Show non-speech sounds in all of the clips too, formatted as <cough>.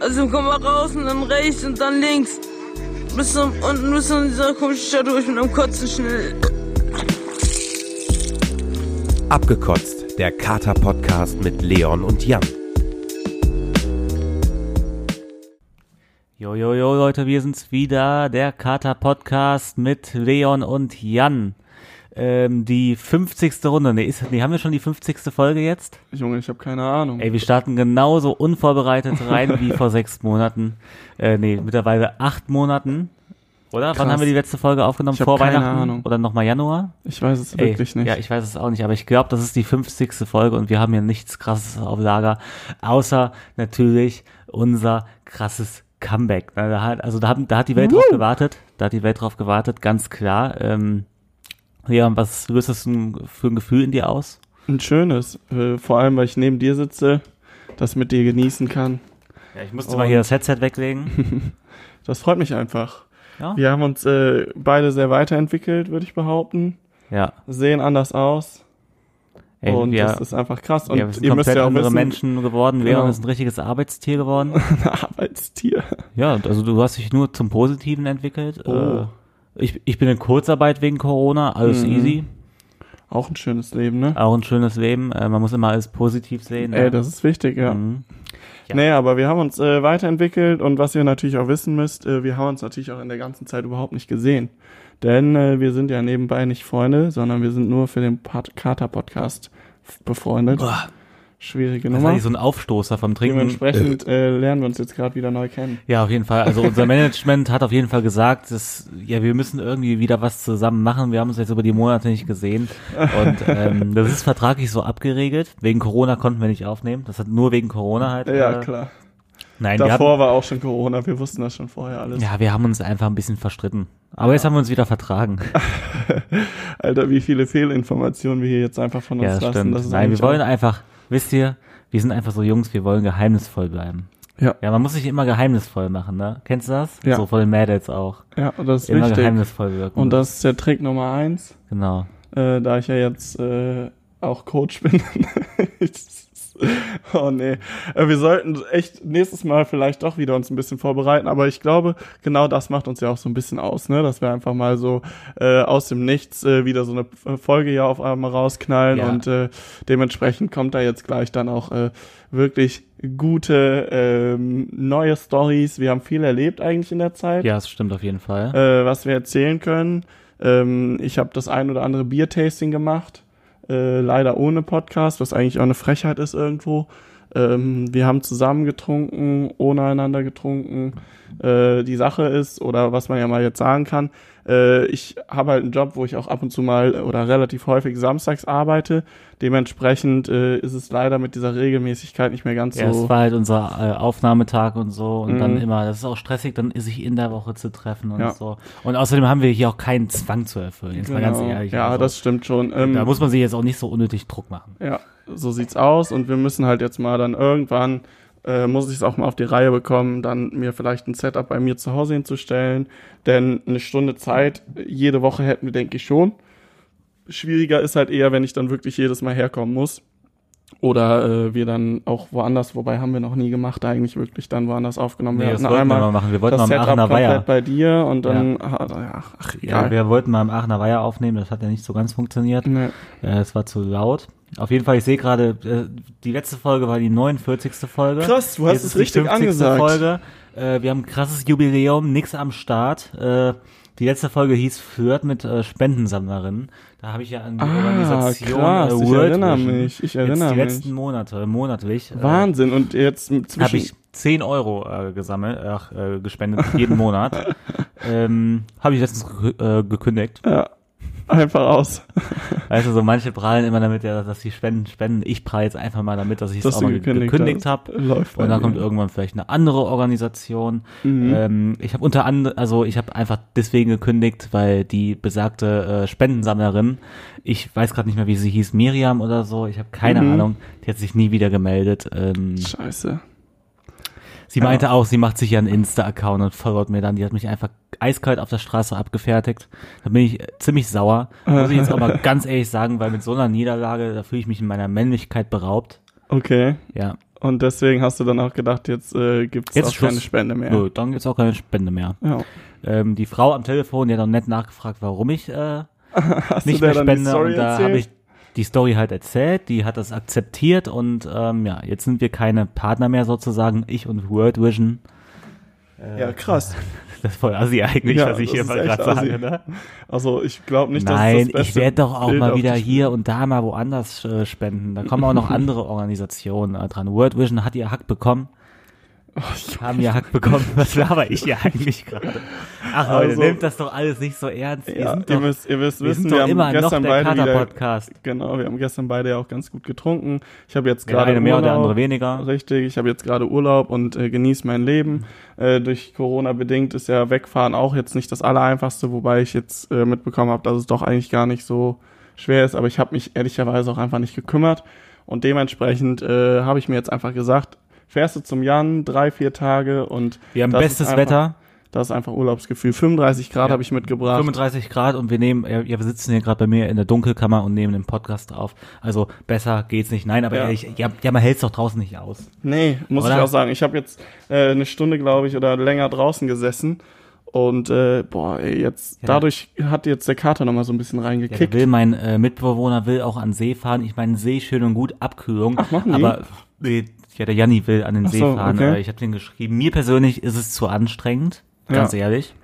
Also komm mal raus und dann rechts und dann links. Bis zum, unten bis zu dieser komischen Stadt durch mit einem Kotzen schnell. Abgekotzt, der Kater-Podcast mit Leon und Jan. Jo, jo, jo, Leute, wir sind's wieder, der Kater-Podcast mit Leon und Jan. Ähm, die 50. Runde, nee, ist, nee, haben wir schon die 50. Folge jetzt? Junge, ich habe keine Ahnung. Ey, wir starten genauso unvorbereitet rein wie vor sechs Monaten. Äh, nee, mittlerweile acht Monaten. Oder? Wann Krass. haben wir die letzte Folge aufgenommen? Vor keine Weihnachten? Ahnung. Oder nochmal Januar? Ich weiß es Ey, wirklich nicht. Ja, ich weiß es auch nicht, aber ich glaube, das ist die 50. Folge und wir haben hier nichts krasses auf Lager, außer natürlich unser krasses Comeback. Na, Da hat, also da, haben, da hat die Welt drauf gewartet, da hat die Welt drauf gewartet, ganz klar. Ähm, ja, was löst das denn für ein Gefühl in dir aus? Ein schönes. Äh, vor allem, weil ich neben dir sitze, das mit dir genießen kann. Ja, ich musste mal hier das Headset weglegen. <laughs> Das freut mich einfach. Ja, Wir haben uns äh, beide sehr weiterentwickelt, würde ich behaupten. ja. Sehen anders aus. Ey, und wir, das ist einfach krass. Und ja, wir sind ihr müsst komplett ja auch andere wissen, Menschen geworden. Leon Genau. ist ein richtiges Arbeitstier <laughs> geworden. ein Arbeitstier. Ja, und also du hast dich nur zum Positiven entwickelt. Oh. Äh, ich, ich bin in Kurzarbeit wegen Corona, alles Mhm. easy. Auch ein schönes Leben, ne? Auch ein schönes Leben. Äh, man muss immer alles positiv sehen. Ey, ne? das ist wichtig, ja. Mhm. Ja. Nee, aber wir haben uns äh, weiterentwickelt und was ihr natürlich auch wissen müsst, äh, wir haben uns natürlich auch in der ganzen Zeit überhaupt nicht gesehen. Denn äh, wir sind ja nebenbei nicht Freunde, sondern wir sind nur für den Pat- Kater-Podcast befreundet. Boah, Schwierige das war Nummer. nicht so ein Aufstoßer vom Trinken. Dementsprechend äh, lernen wir uns jetzt gerade wieder neu kennen. Ja, auf jeden Fall. Also <laughs> unser Management hat auf jeden Fall gesagt, dass, ja, wir müssen irgendwie wieder was zusammen machen. Wir haben uns jetzt über die Monate nicht gesehen. Und ähm, <laughs> das ist vertraglich so abgeregelt. Wegen Corona konnten wir nicht aufnehmen. Das hat nur wegen Corona halt. Ja, äh, klar. Nein, Davor haben, war auch schon Corona, wir wussten das schon vorher alles. ja, wir haben uns einfach ein bisschen verstritten. Aber jetzt haben wir uns wieder vertragen. <laughs> Alter, wie viele Fehlinformationen wir hier jetzt einfach von uns Ja, das lassen. stimmt. Das ist Nein, wir eigentlich wollen einfach, wisst ihr, wir sind einfach so Jungs, wir wollen geheimnisvoll bleiben. Ja. Ja, man muss sich immer geheimnisvoll machen, ne? Kennst du das? Ja. So von den Mädels auch. Ja, das ist Immer wichtig. geheimnisvoll wirken. Und das ist der Trick Nummer eins. Genau. äh, da ich ja jetzt äh, auch Coach bin. <laughs> <laughs> oh nee. Äh, wir sollten echt nächstes Mal vielleicht doch wieder uns ein bisschen vorbereiten, aber ich glaube, genau das macht uns ja auch so ein bisschen aus, ne? Dass wir einfach mal so äh, aus dem Nichts äh, wieder so eine F- Folge ja auf einmal rausknallen Ja. und äh, dementsprechend kommt da jetzt gleich dann auch äh, wirklich gute ähm, neue Stories. Wir haben viel erlebt eigentlich in der Zeit Ja, das stimmt auf jeden Fall. äh, was wir erzählen können. Ähm, ich habe das ein oder andere Biertasting gemacht, äh, leider ohne Podcast, was eigentlich auch eine Frechheit ist irgendwo. Ähm, wir haben zusammen getrunken, ohne einander getrunken. Äh, die Sache ist, oder was man ja mal jetzt sagen kann, äh, ich habe halt einen Job, wo ich auch ab und zu mal oder relativ häufig samstags arbeite. Dementsprechend äh, ist es leider mit dieser Regelmäßigkeit nicht mehr ganz ja, so. es war halt unser äh, Aufnahmetag und so und Mhm. dann immer, das ist auch stressig, dann sich in der Woche zu treffen und Ja. so. Und außerdem haben wir hier auch keinen Zwang zu erfüllen, jetzt mal ganz Genau. ehrlich. Ja, also, das stimmt schon. Ähm, da muss man sich jetzt auch nicht so unnötig Druck machen. Ja, so sieht's aus und wir müssen halt jetzt mal dann irgendwann, äh, muss ich es auch mal auf die Reihe bekommen, dann mir vielleicht ein Setup bei mir zu Hause hinzustellen, denn eine Stunde Zeit jede Woche hätten wir, denke ich, schon. Schwieriger ist halt eher, wenn ich dann wirklich jedes Mal herkommen muss. Oder äh, wir dann auch woanders, wobei haben wir noch nie gemacht, eigentlich wirklich dann woanders aufgenommen. Nee, wir das wollten wir einmal mal machen. Wir wollten mal Setup Aachener Weiher. bei dir und dann, ach, ach, ach Ja, egal. wir wollten mal am Aachener Weiher aufnehmen, das hat ja nicht so ganz funktioniert. Nee. Äh, es war zu laut. Auf jeden Fall, ich sehe gerade, äh, die letzte Folge war die 49. Folge. Krass, du hast Jetzt es richtig 50. angesagt. Folge. Äh, wir haben ein krasses Jubiläum, nix am Start. Äh, die letzte Folge hieß Flirt mit äh, Spendensammlerinnen. Da habe ich ja an die Ah, Organisation krass, äh, ich World erinnere Vision mich, ich jetzt erinnere die mich. letzten Monate, äh, monatlich, äh, Wahnsinn. Und jetzt habe zwischen ich 10 Euro äh, gesammelt, ach, äh, gespendet, jeden Monat. <laughs> ähm, habe ich letztens äh, gekündigt. Ja, einfach aus. Weißt du, so manche prahlen immer damit, ja, dass sie spenden, spenden. Ich prahle jetzt einfach mal damit, dass ich es auch mal gekündigt gekündigt, habe. Und dann kommt irgendwann vielleicht eine andere Organisation. Mhm. Ähm, ich habe unter anderem, also ich habe einfach deswegen gekündigt, weil die besagte äh, Spendensammlerin, ich weiß gerade nicht mehr, wie sie hieß, Miriam oder so, ich habe keine Mhm. Ahnung, die hat sich nie wieder gemeldet. Ähm, Scheiße. Sie meinte auch, sie macht sich ja einen Insta-Account und followt mir dann. Die hat mich einfach eiskalt auf der Straße abgefertigt. Da bin ich äh, ziemlich sauer. <laughs> Muss ich jetzt auch mal ganz ehrlich sagen, weil mit so einer Niederlage, da fühle ich mich in meiner Männlichkeit beraubt. Okay. Ja. Und deswegen hast du dann auch gedacht, jetzt äh, gibt es auch Schluss. keine Spende mehr. Nö, dann gibt's auch keine Spende mehr. Ja. Ähm, die Frau am Telefon, die hat dann nett nachgefragt, warum ich äh, <laughs> nicht mehr spende. Und da habe ich die Story halt erzählt, die hat das akzeptiert und ähm, ja, jetzt sind wir keine Partner mehr sozusagen, ich und World Vision. ja, krass. <laughs> Das ist voll assi eigentlich, Ja, was ich hier mal gerade sage, ne? Also ich glaube nicht, dass Nein, das das ich werde doch auch Bild mal wieder hier und da mal woanders äh, spenden. Da kommen auch noch <laughs> andere Organisationen äh, dran. World Vision hat ihr Hack bekommen. Haben ihr Hack bekommen. Was laber ich hier eigentlich gerade? Ach Leute, Also- nehmt das doch alles nicht so ernst. Wir Ja, sind ihr doch, müsst, ihr müsst wir wissen, wir doch haben immer noch gestern der beide wieder, genau, wir haben gestern beide ja auch ganz gut getrunken. Ich habe jetzt Der gerade eine mehr und der Urlaub. andere weniger. Richtig, ich habe jetzt gerade Urlaub und äh, genieße mein Leben. Äh, durch Corona bedingt ist ja Wegfahren auch jetzt nicht das Allereinfachste, wobei ich jetzt äh, mitbekommen habe, dass es doch eigentlich gar nicht so schwer ist. Aber ich habe mich ehrlicherweise auch einfach nicht gekümmert und dementsprechend äh, habe ich mir jetzt einfach gesagt, fährst du zum Jan drei, vier Tage und Wir haben bestes einfach- Wetter, das ist einfach Urlaubsgefühl. 35 Grad Ja. habe ich mitgebracht. 35 Grad und wir nehmen, ja, wir sitzen hier gerade bei mir in der Dunkelkammer und nehmen den Podcast auf. Also besser geht's nicht. Nein, aber Ja. ehrlich, ja, ja man hält's doch draußen nicht aus. Nee, muss Oder? ich auch sagen. Ich habe jetzt äh, eine Stunde, glaube ich, oder länger draußen gesessen. Und äh, boah, ey, jetzt Ja. dadurch hat jetzt der Kater noch mal so ein bisschen Ja, reingekickt. der will, mein äh, Mitbewohner will auch an See fahren. Ich meine, See schön und gut, Abkühlung. Ach, machen die? aber nee, ja, der Janni will an den Ach See so, fahren. okay. Äh, ich habe den geschrieben. Mir persönlich ist es zu anstrengend, ganz Ja. ehrlich.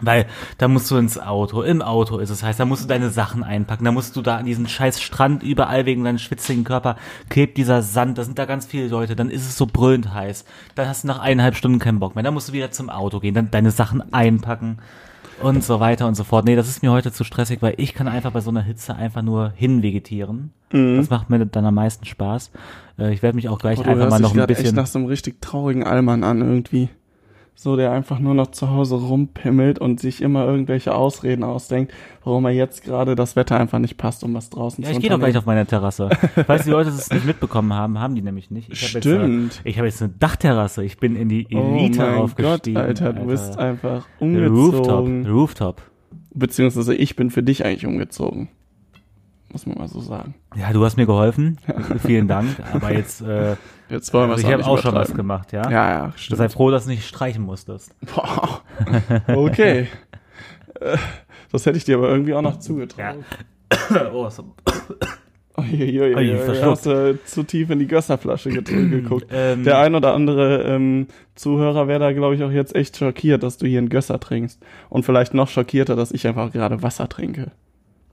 Weil da musst du ins Auto, im Auto ist es heißt, da musst du deine Sachen einpacken, da musst du da an diesen scheiß Strand überall wegen deinem schwitzigen Körper klebt dieser Sand, da sind da ganz viele Leute, dann ist es so brüllend heiß, dann hast du nach eineinhalb Stunden keinen Bock mehr, dann musst du wieder zum Auto gehen, dann deine Sachen einpacken und so weiter und so fort. Nee, das ist mir heute zu stressig, weil ich kann einfach bei so einer Hitze einfach nur hinvegetieren. Mhm. Das macht mir dann am meisten Spaß. Äh, Ich werde mich auch gleich du einfach mal noch ein bisschen nach so einem richtig traurigen Allmann an irgendwie. So, der einfach nur noch zu Hause rumpimmelt und sich immer irgendwelche Ausreden ausdenkt, warum er jetzt gerade das Wetter einfach nicht passt, um was draußen Ja, zu ich gehe doch gleich auf meine Terrasse. <laughs> Falls die Leute es nicht mitbekommen haben, haben die nämlich nicht. Ich habe jetzt, äh, Stimmt. ich habe jetzt eine Dachterrasse. Ich bin in die Oh Elite mein Gott, aufgestiegen. Alter, du bist einfach Der Rooftop. umgezogen. Rooftop. Beziehungsweise ich bin für dich eigentlich umgezogen. Muss man mal so sagen. Ja, du hast mir geholfen. <laughs> Vielen Dank. Aber jetzt, äh, Jetzt wollen wir also es ich habe auch schon was gemacht, ja. Ja, ja, stimmt. Sei froh, dass du nicht streichen musstest. <laughs> Boah. Okay. Äh, <laughs> das hätte ich dir aber irgendwie auch noch zugetraut. <coughs> oh, so. <coughs> Uiuiui, Ui, verschluckt. hast du zu tief in die Gösserflasche <coughs> geguckt. Ähm, Der ein oder andere ähm, Zuhörer wäre da, glaube ich, auch jetzt echt schockiert, dass du hier einen Gösser trinkst. Und vielleicht noch schockierter, dass ich einfach gerade Wasser trinke.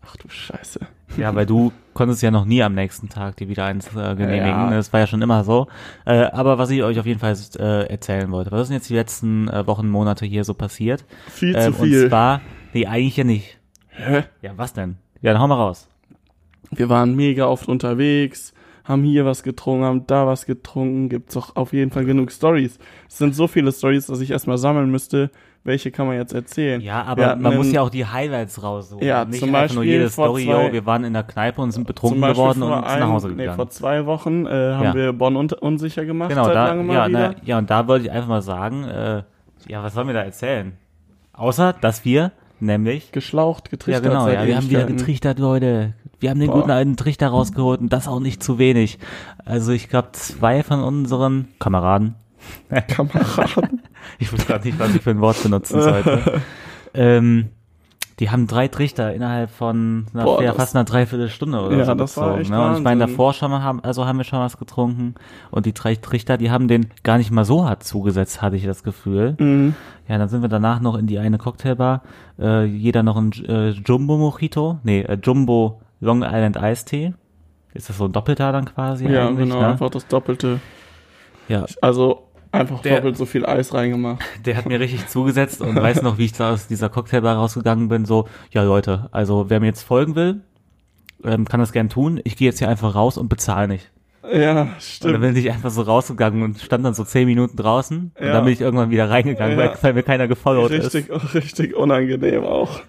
Ach du Scheiße. Ja, weil du konntest ja noch nie am nächsten Tag dir wieder eins äh, genehmigen. Ja. Das war ja schon immer so. Äh, aber was ich euch auf jeden Fall äh, erzählen wollte, was ist denn jetzt die letzten äh, Wochen, Monate hier so passiert? Viel Ähm, zu viel. Und zwar, nee, eigentlich ja nicht. Hä? Ja, was denn? Ja, dann hau mal raus. Wir waren mega oft unterwegs, haben hier was getrunken, haben da was getrunken. Gibt's doch auf jeden Fall genug Stories. Es sind so viele Stories, dass ich erstmal sammeln müsste. Welche kann man jetzt erzählen? Ja, aber man muss ja auch die Highlights raussuchen. Ja, nicht zum einfach nur Beispiel jede Story, zwei- yo, wir waren in der Kneipe und sind betrunken Beispiel geworden und sind nach Hause gegangen. Nee, vor zwei Wochen äh, haben Ja. wir Bonn un unsicher gemacht, genau, da, ja, na, ja, und da wollte ich einfach mal sagen, äh, ja, was sollen wir da erzählen? Außer, dass wir nämlich Geschlaucht, Ja, getrichtert. genau, seit ja, wir haben wieder getrichtert, Leute. Wir haben den Boah. guten alten Trichter rausgeholt und das auch nicht zu wenig. Also ich glaube, zwei von unseren Kameraden, <laughs> Kameraden. <laughs> ich wusste gerade nicht, was ich für ein Wort benutzen sollte, <laughs> ähm, die haben drei Trichter innerhalb von einer, Boah, fast einer Dreiviertelstunde oder Ja, so das war gezogen. echt Ne? Und ich meine, davor schon mal haben, also haben wir schon was getrunken und die drei Trichter, die haben den gar nicht mal so hart zugesetzt, hatte ich das Gefühl. Mhm. Ja, dann sind wir danach noch in die eine Cocktailbar. Äh, jeder noch ein äh, Jumbo Mojito. Nee, äh, Jumbo Long Island Tea. Ist das so ein doppelter dann quasi Ja, genau, ne? einfach das Doppelte. Ja, Also einfach Der- doppelt so viel Eis reingemacht. <laughs> der hat mir richtig zugesetzt und weiß noch, wie ich da aus dieser Cocktailbar rausgegangen bin. So, ja Leute, also wer mir jetzt folgen will, ähm, kann das gern tun. Ich gehe jetzt hier einfach raus und bezahle nicht. Ja, Und dann stimmt. bin ich einfach so rausgegangen und stand dann so zehn Minuten draußen. Und Ja. dann bin ich irgendwann wieder reingegangen, Ja. weil, weil mir keiner gefollowt ist. Richtig, <laughs> richtig unangenehm auch.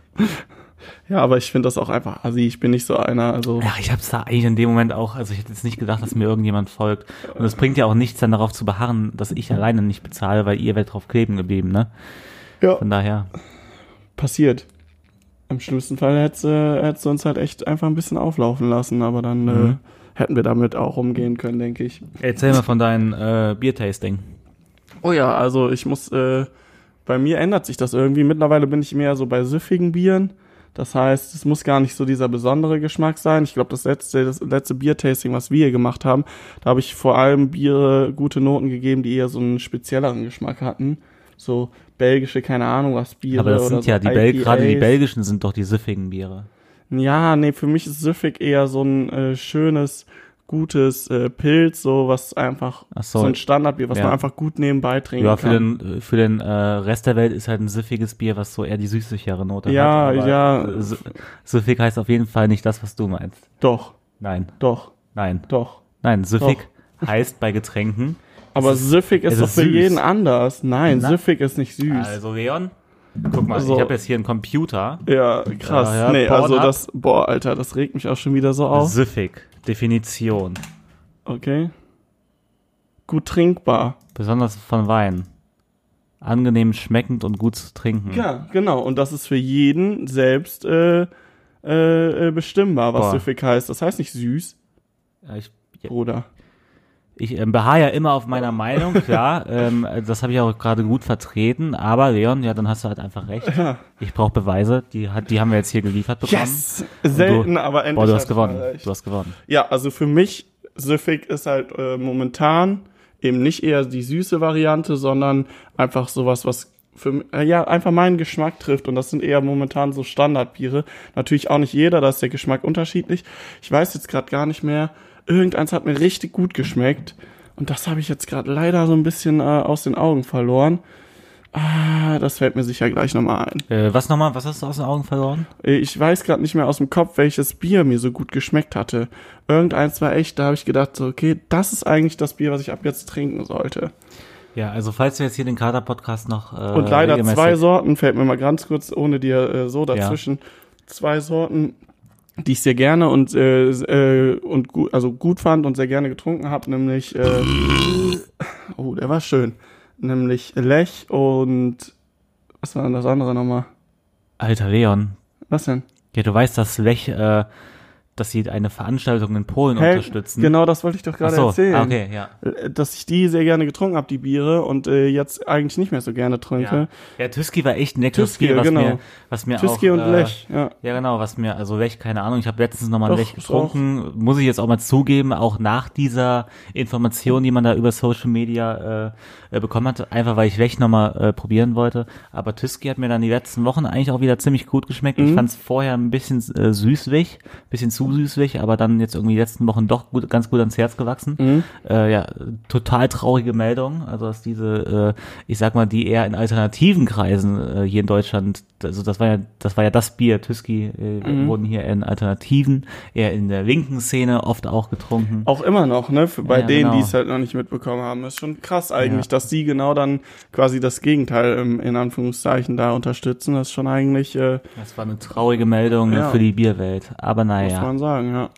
Ja, aber ich finde das auch einfach assi. Ich bin nicht so einer, also. Ja, ich hab's da eigentlich in dem Moment auch, also ich hätte jetzt nicht gedacht, dass mir irgendjemand folgt. Und es bringt ja auch nichts, dann darauf zu beharren, dass ich alleine nicht bezahle, weil ihr werdet drauf kleben geblieben, ne? Ja, Von daher. passiert. Im schlimmsten Fall hättest, äh, hättest du uns halt echt einfach ein bisschen auflaufen lassen, aber dann Mhm. äh, hätten wir damit auch umgehen können, denke ich. Erzähl mal von deinem äh, Biertasting. Oh ja, also ich muss, äh, bei mir ändert sich das irgendwie. Mittlerweile bin ich mehr so bei süffigen Bieren. Das heißt, es muss gar nicht so dieser besondere Geschmack sein. Ich glaube, das letzte, das letzte Biertasting, was wir hier gemacht haben, da habe ich vor allem Biere gute Noten gegeben, die eher so einen spezielleren Geschmack hatten. So belgische, keine Ahnung was, Biere. Aber das oder sind so ja die Bel gerade die belgischen sind doch die süffigen Biere. Ja, nee, für mich ist süffig eher so ein äh, schönes, gutes äh, Pilz, so was einfach Ach so, so. ein Standardbier, was Ja. man einfach gut nebenbei trinken Ja, für kann. den, für den äh, Rest der Welt ist halt ein süffiges Bier, was so eher die süßlichere Note Ja, hat. ja. äh, sü- Süffig heißt auf jeden Fall nicht das, was du meinst. Doch, Nein, doch, nein, doch. nein. Süffig <laughs> heißt bei Getränken. Aber ist- süffig ist es doch ist für süß. jeden anders. Nein, Na? süffig ist nicht süß. Also Leon, guck mal, Also- ich habe jetzt hier einen Computer. Ja, krass. Ja, ja, nee, also Pornhub. das, boah, Alter, das regt mich auch schon wieder so auf. Süffig, Definition. Okay. Gut trinkbar. Besonders von Wein. Angenehm schmeckend und gut zu trinken. Ja, genau. Und das ist für jeden selbst äh, äh, äh, bestimmbar, was Boah. süffig heißt. Das heißt nicht süß, Ja, Ich, Bruder. Ich ähm, beharre ja immer auf meiner Meinung, klar. <laughs> ähm, das habe ich auch gerade gut vertreten. Aber Leon, ja, dann hast du halt einfach recht. Ja. Ich brauche Beweise. Die, hat, die haben wir jetzt hier geliefert bekommen. Yes! Selten, du, aber endlich. Boah, du hast gewonnen. Du hast gewonnen. Ja, also für mich, süffig ist halt äh, momentan eben nicht eher die süße Variante, sondern einfach sowas, was für äh, ja einfach meinen Geschmack trifft und das sind eher momentan so Standardbiere. Natürlich auch nicht jeder, da ist der Geschmack unterschiedlich. Ich weiß jetzt gerade gar nicht mehr. Irgendeins hat mir richtig gut geschmeckt und das habe ich jetzt gerade leider so ein bisschen äh, aus den Augen verloren. Ah, das fällt mir sicher gleich nochmal ein. Äh, was nochmal? Was hast du aus den Augen verloren? Äh, Ich weiß gerade nicht mehr aus dem Kopf, welches Bier mir so gut geschmeckt hatte. Irgendeins war echt, da habe ich gedacht, so, okay, das ist eigentlich das Bier, was ich ab jetzt trinken sollte. Ja, also falls du jetzt hier den Kater-Podcast noch äh, Und leider zwei Sorten, fällt mir mal ganz kurz ohne dir äh, so dazwischen, zwei Sorten, die ich sehr gerne und äh, äh, und gut, also gut fand und sehr gerne getrunken habe, nämlich äh, oh, der war schön, nämlich Lech und was war denn das andere nochmal? Alter Leon, Was denn? ja, du weißt, dass Lech, äh, dass sie eine Veranstaltung in Polen Hä? unterstützen. Genau, das wollte ich doch gerade so, erzählen. ah, okay, ja. äh, dass ich die sehr gerne getrunken habe, die Biere, und äh, jetzt eigentlich nicht mehr so gerne trinke. Ja, ja Tüski war echt ein leckeres Tüski, Bier, was genau. mir, was mir Tüski auch, und äh, Lech, ja. Ja, genau, was mir, also Lech, keine Ahnung, ich habe letztens nochmal Lech getrunken, muss ich jetzt auch mal zugeben, auch nach dieser Information, die man da über Social Media äh, äh, bekommen hat, einfach weil ich Lech nochmal äh, probieren wollte. Aber Tüski hat mir dann die letzten Wochen eigentlich auch wieder ziemlich gut geschmeckt. Mhm. Ich fand es vorher ein bisschen äh, süßlich, bisschen zu süßlich, aber dann jetzt irgendwie die letzten Wochen doch gut, ganz gut ans Herz gewachsen. Mhm. Äh, ja, total traurige Meldung, also dass diese, äh, ich sag mal, die eher in alternativen Kreisen äh, hier in Deutschland, also das war ja, das war ja das Bier, Tüski, äh, Mhm. wurden hier in Alternativen, eher in der linken Szene oft auch getrunken. Auch immer noch, ne? Für, bei Ja, denen, genau. die es halt noch nicht mitbekommen haben. Ist schon krass eigentlich, Ja. dass die genau dann quasi das Gegenteil im, in Anführungszeichen da unterstützen. Das ist schon eigentlich, äh, Das war eine traurige Meldung Ja. für die Bierwelt. Aber muss naja, man sagen, ja.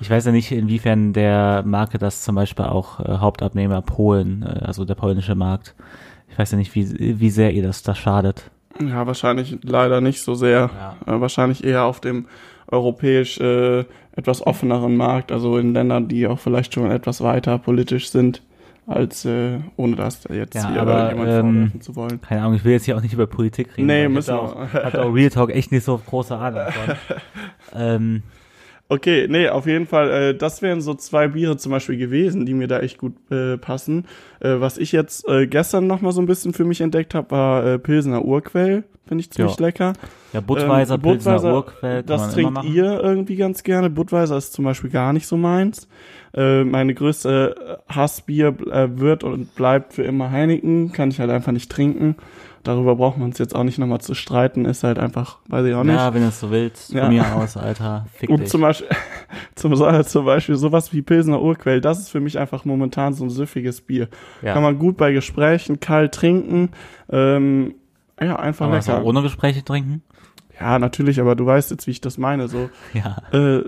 ich weiß ja nicht, inwiefern der Marke das zum Beispiel auch äh, Hauptabnehmer Polen, äh, also der polnische Markt, ich weiß ja nicht, wie, wie sehr ihr das da schadet. Ja, wahrscheinlich leider nicht so sehr. Äh, wahrscheinlich eher auf dem europäisch äh, etwas offeneren Markt, also in Ländern, die auch vielleicht schon etwas weiter politisch sind, als äh, ohne das jetzt Ja, hier aber, jemand ähm, vorwerfen zu wollen. Keine Ahnung, ich will jetzt hier auch nicht über Politik reden. Nee, müssen wir. da auch Real Talk echt nicht so große Ahnung <laughs> ähm, Okay, nee, auf jeden Fall, äh, das wären so zwei Biere zum Beispiel gewesen, die mir da echt gut äh, passen. Äh, was ich jetzt äh, gestern noch mal so ein bisschen für mich entdeckt habe, war äh, Pilsener Urquell, finde ich ziemlich Ja. lecker. ja, Budweiser, Ähm, Budweiser, Urquell, kann Das trinkt ihr irgendwie ganz gerne. Budweiser ist zum Beispiel gar nicht so meins. Äh, meine größte äh, Hassbier äh, wird und bleibt für immer Heineken. Kann ich halt einfach nicht trinken. Darüber braucht man es jetzt auch nicht nochmal zu streiten. Ist halt einfach, weiß ich auch nicht. Ja, wenn du es so willst, Ja. von mir aus, Alter, fick Und dich. zum Beispiel, <laughs> zum, zum Beispiel sowas wie Pilsener Urquell, das ist für mich einfach momentan so ein süffiges Bier. ja. Kann man gut bei Gesprächen kalt trinken. Ähm, ja, einfach das lecker. auch ohne Gespräche trinken? Ja, natürlich, aber du weißt jetzt, wie ich das meine. So <laughs> Ja. äh,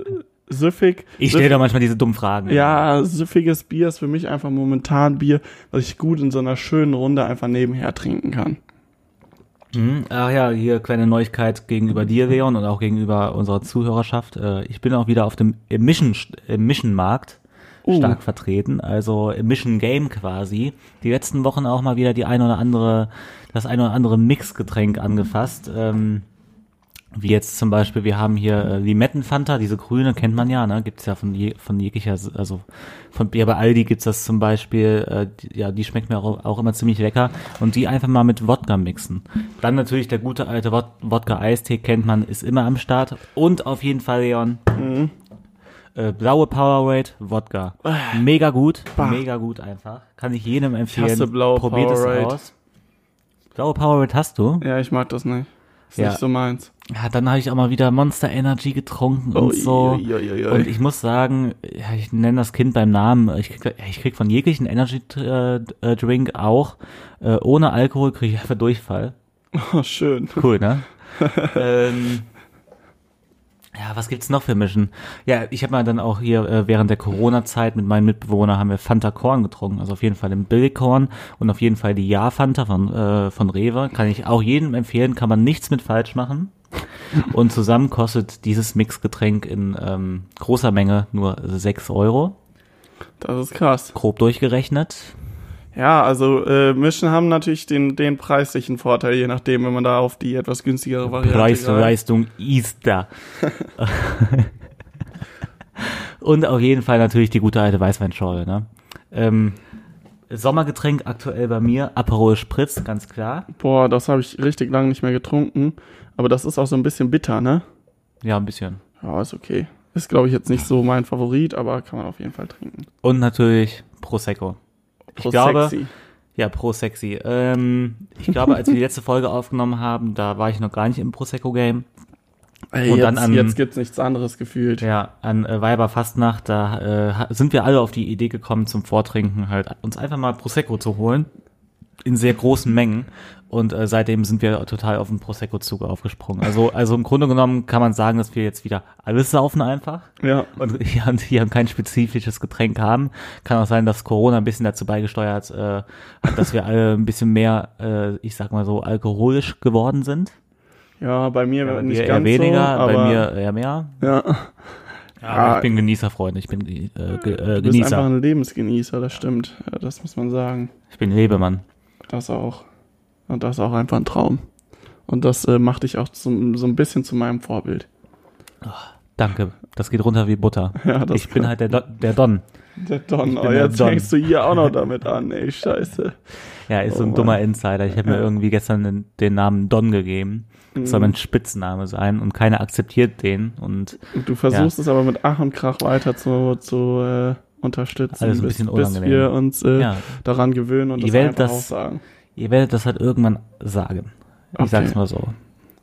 süffig. Ich stelle da manchmal diese dummen Fragen. Ja, süffiges Bier ist für mich einfach momentan Bier, was ich gut in so einer schönen Runde einfach nebenher trinken kann. Mhm. Ach ja, hier kleine Neuigkeit gegenüber dir, Leon, und auch gegenüber unserer Zuhörerschaft. Äh, Ich bin auch wieder auf dem Emission, Emission Uh. stark vertreten, also Emission Game quasi. Die letzten Wochen auch mal wieder die ein oder andere, das ein oder andere Mixgetränk angefasst. Ähm, wie jetzt zum Beispiel, wir haben hier äh, Limettenfanta, diese grüne kennt man ja, ne? Gibt's ja von, je, von jeglicher, also von ja, bei Aldi gibt's das zum Beispiel, äh, die, ja, die schmeckt mir auch, auch immer ziemlich lecker und die einfach mal mit Wodka mixen. Dann natürlich der gute alte Wod Wodka-Eistee kennt man, ist immer am Start und auf jeden Fall, Leon, äh, blaue Powerade, Wodka. Mega gut, Bah. mega gut einfach. Kann ich jedem empfehlen. hasse blaue Probiert Powerade. es aus. Blaue Powerade hast du? Ja, ich mag das nicht. Ist Ja. nicht so meins. Ja, dann habe ich auch mal wieder Monster Energy getrunken und Ui, so. ui, ui, ui. Und ich muss sagen, ich nenne das Kind beim Namen. Ich krieg, ich krieg von jeglichen Energy äh, äh, Drink auch äh, ohne Alkohol kriege ich einfach Durchfall. Oh, <laughs> schön. Cool, ne? <laughs> ähm, ja, was gibt's noch für Mischen? Ja, ich habe mal dann auch hier äh, während der Corona-Zeit mit meinem Mitbewohner haben wir Fanta Korn getrunken, also auf jeden Fall den Billigkorn und auf jeden Fall die Ja Fanta von äh, von Rewe, kann ich auch jedem empfehlen, kann man nichts mit falsch machen. Und zusammen kostet dieses Mixgetränk in ähm, großer Menge nur 6 Euro, Das ist krass. grob durchgerechnet. Ja, also äh, Mischen haben natürlich den, den preislichen Vorteil, je nachdem, wenn man da auf die etwas günstigere Variante Preis, greift. Leistung ist da. <laughs> Und auf jeden Fall natürlich die gute alte Weißweinschorle. Ne? Ähm, Sommergetränk aktuell bei mir, Aperol Spritz, ganz klar. Boah, das habe ich richtig lange nicht mehr getrunken. Aber das ist auch so ein bisschen bitter, ne? Ja, ein bisschen. Ja, ist okay. Ist, glaube ich, jetzt nicht so mein Favorit, aber kann man auf jeden Fall trinken. Und natürlich Prosecco. Ich Pro glaube, sexy. ja, Pro Sexy. Ähm, ich glaube, als wir die letzte Folge aufgenommen haben, da war ich noch gar nicht im Prosecco-Game. Ey, und jetzt, dann an- jetzt gibt's nichts anderes gefühlt. Ja, an äh, Weiberfastnacht, da äh, sind wir alle auf die Idee gekommen zum Vortrinken, halt uns einfach mal Prosecco zu holen. In sehr großen Mengen. Und äh, seitdem sind wir total auf den Prosecco-Zug aufgesprungen. Also, also im Grunde genommen kann man sagen, dass wir jetzt wieder alles saufen einfach. Ja. Und hier, hier kein spezifisches Getränk haben. Kann auch sein, dass Corona ein bisschen dazu beigesteuert äh, hat, dass wir alle ein bisschen mehr, äh, ich sag mal so, alkoholisch geworden sind. Ja, bei mir Ja, bei nicht ganz weniger, so, bei mir eher mehr. ja, Aber ich bin Genießerfreund, ich bin äh, ge, äh, du bist einfach Genießer. ein Lebensgenießer, das stimmt. Ja, das muss man sagen. Ich bin Lebemann. Das auch. Und das ist auch einfach ein Traum. Und das äh, macht dich auch zum, so ein bisschen zu meinem Vorbild. Danke. Das geht runter wie Butter. <laughs> Ja, ich bin <laughs> halt der, Do der Don. Der Don. Oh, jetzt Don. fängst du hier auch noch <laughs> damit an, ey, scheiße. Ja, ist so Oh ein Mann. dummer Insider. Ich habe mir Ja. irgendwie gestern den, den Namen Don gegeben. Das soll Mhm. mein Spitzname sein und keiner akzeptiert den und Und du versuchst es aber mit Ach und Krach weiter zu, zu äh, unterstützen, ein bis, bisschen bis wir uns äh, ja, daran gewöhnen und Ihr das einfach das- auch sagen. ihr werdet das halt irgendwann sagen. Ich Okay. sag's mal so.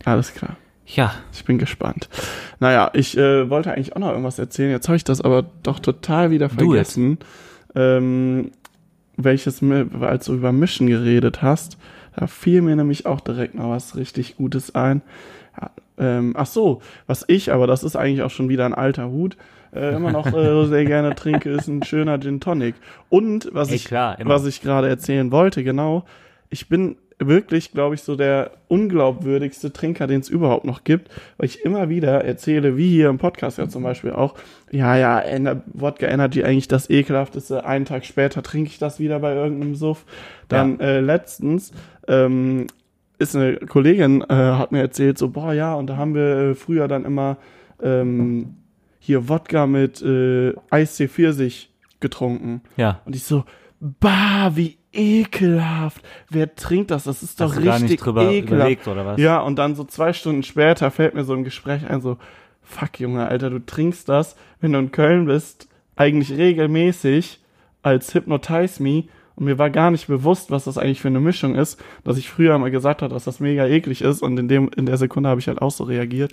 Alles klar. Ja, Ich bin gespannt. Naja, ich äh, wollte eigentlich auch noch irgendwas erzählen. Jetzt habe ich das aber doch total wieder vergessen. Ähm, welches, als du über Mischen geredet hast, da fiel mir nämlich auch direkt noch was richtig Gutes ein. Ja, ähm, ach so, was ich, aber das ist eigentlich auch schon wieder ein alter Hut, äh, immer noch äh, sehr gerne trinke, ist ein schöner Gin Tonic. Und was Ey, ich, klar, was ich gerade erzählen wollte, genau, ich bin wirklich, glaube ich, so der unglaubwürdigste Trinker, den es überhaupt noch gibt, weil ich immer wieder erzähle, wie hier im Podcast ja zum Beispiel auch, ja, ja, Ener Wodka Energy eigentlich das ekelhafteste, einen Tag später trinke ich das wieder bei irgendeinem Suff. Dann äh, letztens ähm, ist eine Kollegin, äh, hat mir erzählt, so, boah, ja, und da haben wir äh, früher dann immer ähm, hier Wodka mit äh, Eistee Pfirsich getrunken. ja. Und ich so, bah, wie ekelhaft. Wer trinkt das? Das ist doch Hast richtig ekelhaft. überlegt, oder was? Ja, und dann so zwei Stunden später fällt mir so ein Gespräch ein, so, fuck, Junge, Alter, du trinkst das, wenn du in Köln bist, eigentlich regelmäßig als Hypnotize Me. Und mir war gar nicht bewusst, was das eigentlich für eine Mischung ist, dass ich früher mal gesagt habe, dass das mega eklig ist. Und in dem, in der Sekunde habe ich halt auch so reagiert.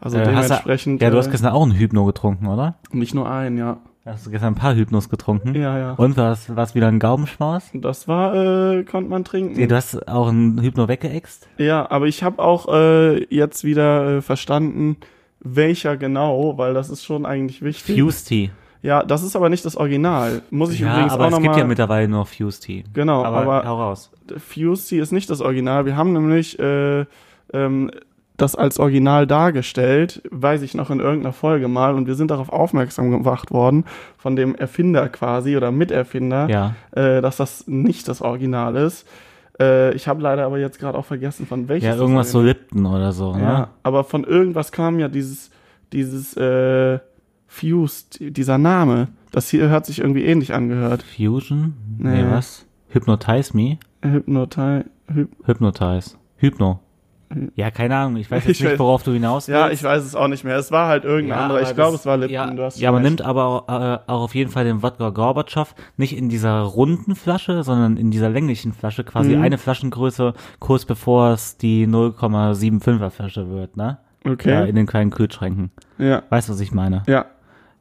Also Äh, hast du- dementsprechend. Ja, du hast äh, gestern auch einen Hypno getrunken, oder? nicht nur ein, ja. Hast du gestern ein paar Hypnos getrunken? Ja, ja. Und was war's wieder ein Gaumenschmaus? Das war, äh, konnte man trinken. Ja, du hast auch einen Hypno weggeext? Ja, aber ich habe auch äh, jetzt wieder äh, verstanden, welcher genau, weil das ist schon eigentlich wichtig. Fuse Tea. Ja, das ist aber nicht das Original. Muss ich ja, übrigens aber auch es gibt ja nochmal. mittlerweile nur Fuse Tea. Genau, aber, aber- hau raus. Fuse Tea ist nicht das Original. Wir haben nämlich äh, ähm, das als Original dargestellt, weiß ich noch in irgendeiner Folge mal, und wir sind darauf aufmerksam gemacht worden von dem Erfinder quasi oder Miterfinder, Ja. äh, dass das nicht das Original ist. Äh, ich habe leider aber jetzt gerade auch vergessen, von welches. Ja, irgendwas so Lipton oder so, ne? Ja, aber von irgendwas kam ja dieses, dieses äh, Fused, dieser Name. Das hier hört sich irgendwie ähnlich angehört. Fusion? Nee, Nee. was? Hypnotize me? Hypnotai, Hyp Hypnotize. Hypno. Ja, keine Ahnung. Ich weiß jetzt <laughs> Ich nicht, weiß- worauf du hinaus willst. ja, ich weiß es auch nicht mehr. Es war halt irgendein Ja, anderer. Ich glaube, es war Lipton. Ja, du hast ja aber nimmt aber auch, äh, auch auf jeden Fall den Wodka Gorbatschow nicht in dieser runden Flasche, sondern in dieser länglichen Flasche, quasi Mhm. eine Flaschengröße, kurz bevor es die 0,75er Flasche wird, ne? Ja, Okay. in den kleinen Kühlschränken. Ja. Weißt du, was ich meine? Ja.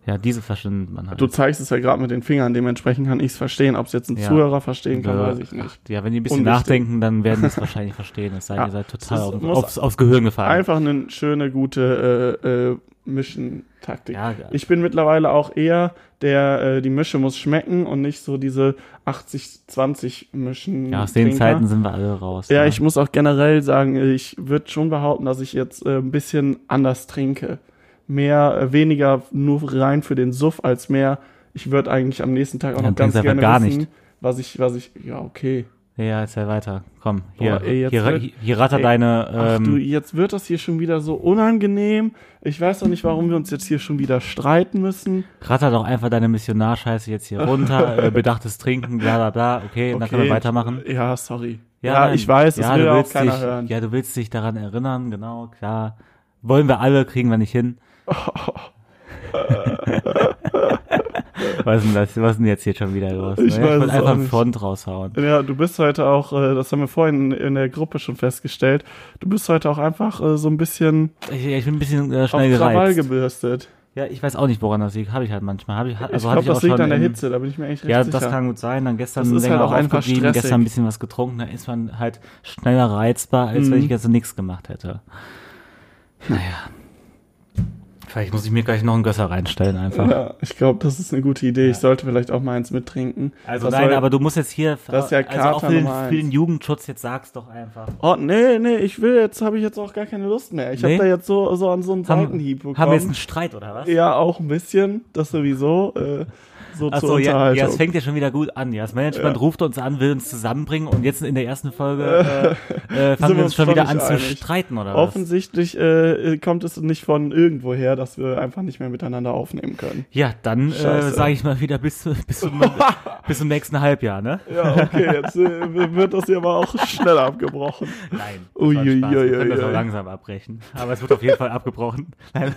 Ja, diese nimmt man halt. Du zeigst es ja gerade mit den Fingern. Dementsprechend kann ich es verstehen. Ob es jetzt ein Ja. Zuhörer verstehen kann, Ja, weiß ich nicht. Ja, wenn die ein bisschen Unwichtig. nachdenken, dann werden die es <laughs> wahrscheinlich verstehen. Es sei denn, Ja, ihr seid total auf, aufs, aufs Gehirn gefallen. Einfach eine schöne, gute äh, äh, Mischen-Taktik. Ja, Ich bin mittlerweile auch eher der, äh, die Mische muss schmecken und nicht so diese 80-20 Mischen. ja, aus den Trinker. Zeiten sind wir alle raus. Ja, ne? ich muss auch generell sagen, ich würde schon behaupten, dass ich jetzt äh, ein bisschen anders trinke. Mehr, äh, weniger nur rein für den Suff als mehr. Ich würde eigentlich am nächsten Tag auch Ja, noch dann ganz gerne gar wissen, nicht. was ich, was ich, ja, okay. Ja, erzähl weiter. Komm, hier, Boah, ey, jetzt hier, wird- hier, ratter ey, deine, Ach du, ähm, jetzt wird das hier schon wieder so unangenehm. Ich weiß doch nicht, warum wir uns jetzt hier schon wieder streiten müssen. ratter doch einfach deine Missionarscheiße jetzt hier <laughs> runter, äh, bedachtes Trinken, bla bla bla, okay, dann können wir weitermachen. Ja, sorry. Ja, nein. ich weiß, das ja, will du ja auch willst keiner dich, hören. Ja, du willst dich daran erinnern, genau, klar. Wollen wir alle, kriegen wir nicht hin. Was, ist denn das, was ist denn jetzt hier schon wieder los? Ich ne? weiß wollte es einfach einen. Front raushauen. Ja, du bist heute auch, äh, das haben wir vorhin in der Gruppe schon festgestellt, du bist heute auch einfach äh, so ein bisschen Ich, ich bin ein bisschen äh, auf schnell Krawall gereizt. gebürstet. Ja, ich weiß auch nicht, woran das liegt. Habe ich halt manchmal. Hab ich, also ich glaube, das liegt an der Hitze, da bin ich mir echt recht Ja, sicher. das kann gut sein. Dann gestern Das ist länger halt auch einfach stressig. gestern ein bisschen was getrunken, da ist man halt schneller reizbar, als Mhm. wenn ich jetzt nichts gemacht hätte. Naja. Vielleicht muss ich mir gleich noch einen Gösser reinstellen einfach. Ja, ich glaube, das ist eine gute Idee. Ich sollte vielleicht auch mal eins mittrinken. Also Das nein, soll- aber du musst jetzt hier, Das ist ja also auch Kater für den, für den Jugendschutz, jetzt sag's doch einfach. Oh, nee, nee, ich will jetzt, habe ich jetzt auch gar keine Lust mehr. Ich Nee? habe da jetzt so, so an so einen Haben, Seitenhieb bekommen. haben wir jetzt einen Streit oder was? ja, auch ein bisschen, das sowieso, äh, so zur Achso, ja, ja, es fängt ja schon wieder gut an. Ja, das Management Ja. ruft uns an, will uns zusammenbringen und jetzt in der ersten Folge <laughs> äh, äh, fangen wir uns schon wieder an zu einig. streiten oder was? Offensichtlich äh, kommt es nicht von irgendwoher, dass wir einfach nicht mehr miteinander aufnehmen können. Ja, dann äh, sage ich mal wieder bis, zu- bis, zum, <laughs> bis zum nächsten Halbjahr, ne? Ja, okay, jetzt äh, wird das hier aber auch schnell abgebrochen. Nein. das war Ui, Spaß. ui, Wir können das auch langsam abbrechen. Aber es wird auf jeden Fall abgebrochen. <laughs> Nein.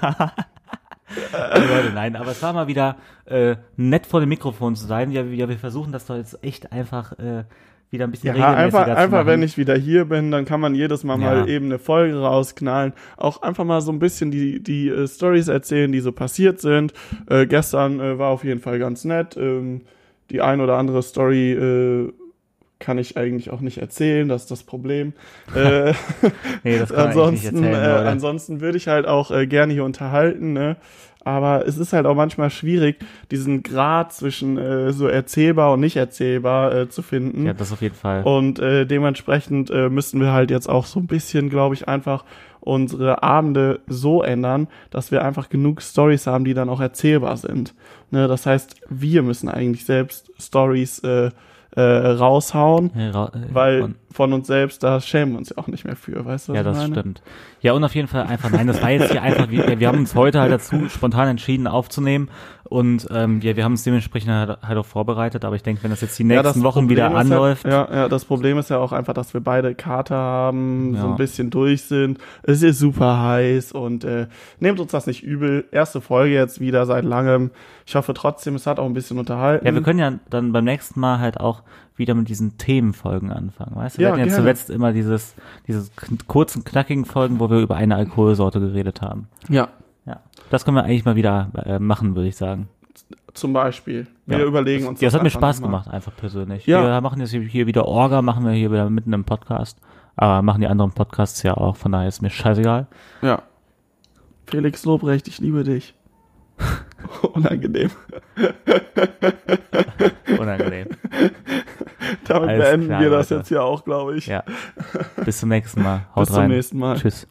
<laughs> Leute, nein, aber es war mal wieder äh, nett vor dem Mikrofon zu sein. Ja, wir, ja, wir versuchen das doch jetzt echt einfach äh, wieder ein bisschen Ja, regelmäßiger einfach, einfach wenn ich wieder hier bin, dann kann man jedes Mal Ja. mal eben eine Folge rausknallen. Auch einfach mal so ein bisschen die, die äh, Stories erzählen, die so passiert sind. Äh, gestern äh, war auf jeden Fall ganz nett. Ähm, die ein oder andere Story äh, kann ich eigentlich auch nicht erzählen, das ist das Problem. <laughs> äh, <laughs> nee, das kann ansonsten, nicht erzählen, äh, ansonsten würde ich halt auch äh, gerne hier unterhalten, ne? Aber es ist halt auch manchmal schwierig, diesen Grad zwischen äh, so erzählbar und nicht erzählbar äh, zu finden. Ja, das auf jeden Fall. Und äh, dementsprechend äh, müssten wir halt jetzt auch so ein bisschen, glaube ich, einfach unsere Abende so ändern, dass wir einfach genug Stories haben, die dann auch erzählbar sind. Ne, das heißt, wir müssen eigentlich selbst Stories äh, äh, raushauen, Ja, ra- äh, weil von uns selbst, da schämen wir uns ja auch nicht mehr für, weißt du? Was Ja, das meine? stimmt. Ja, und auf jeden Fall einfach, nein, das war jetzt hier einfach, wir, wir haben uns heute halt dazu spontan entschieden aufzunehmen und ähm, ja, wir haben uns dementsprechend halt, halt auch vorbereitet, aber ich denke, wenn das jetzt die Ja, nächsten das Wochen wieder Problem ist anläuft, Ja, ja, ja, das Problem ist ja auch einfach, dass wir beide Kater haben, so Ja. ein bisschen durch sind. Es ist super heiß und äh, nehmt uns das nicht übel. Erste Folge jetzt wieder seit langem. Ich hoffe trotzdem, es hat auch ein bisschen unterhalten. ja, wir können ja dann beim nächsten Mal halt auch wieder mit diesen Themenfolgen anfangen, weißt du? Wir Ja, hatten ja gerne. zuletzt immer dieses, diese kn- kurzen, knackigen Folgen, wo wir über eine Alkoholsorte geredet haben. ja, Ja, das können wir eigentlich mal wieder äh, machen, würde ich sagen. zum Beispiel. Wir Ja. überlegen uns Ja, das hat mir Spaß gemacht, einfach persönlich. Ja. Wir machen jetzt hier wieder Orga, machen wir hier wieder mitten im Podcast. Aber machen die anderen Podcasts ja auch, von daher ist mir scheißegal. Ja. Felix Lobrecht, ich liebe dich. <laughs> Unangenehm. Unangenehm. Damit Alles beenden klar, wir das Leute. jetzt hier auch, glaube ich. Ja. Bis zum nächsten Mal. Haut Bis rein. zum nächsten Mal. Tschüss.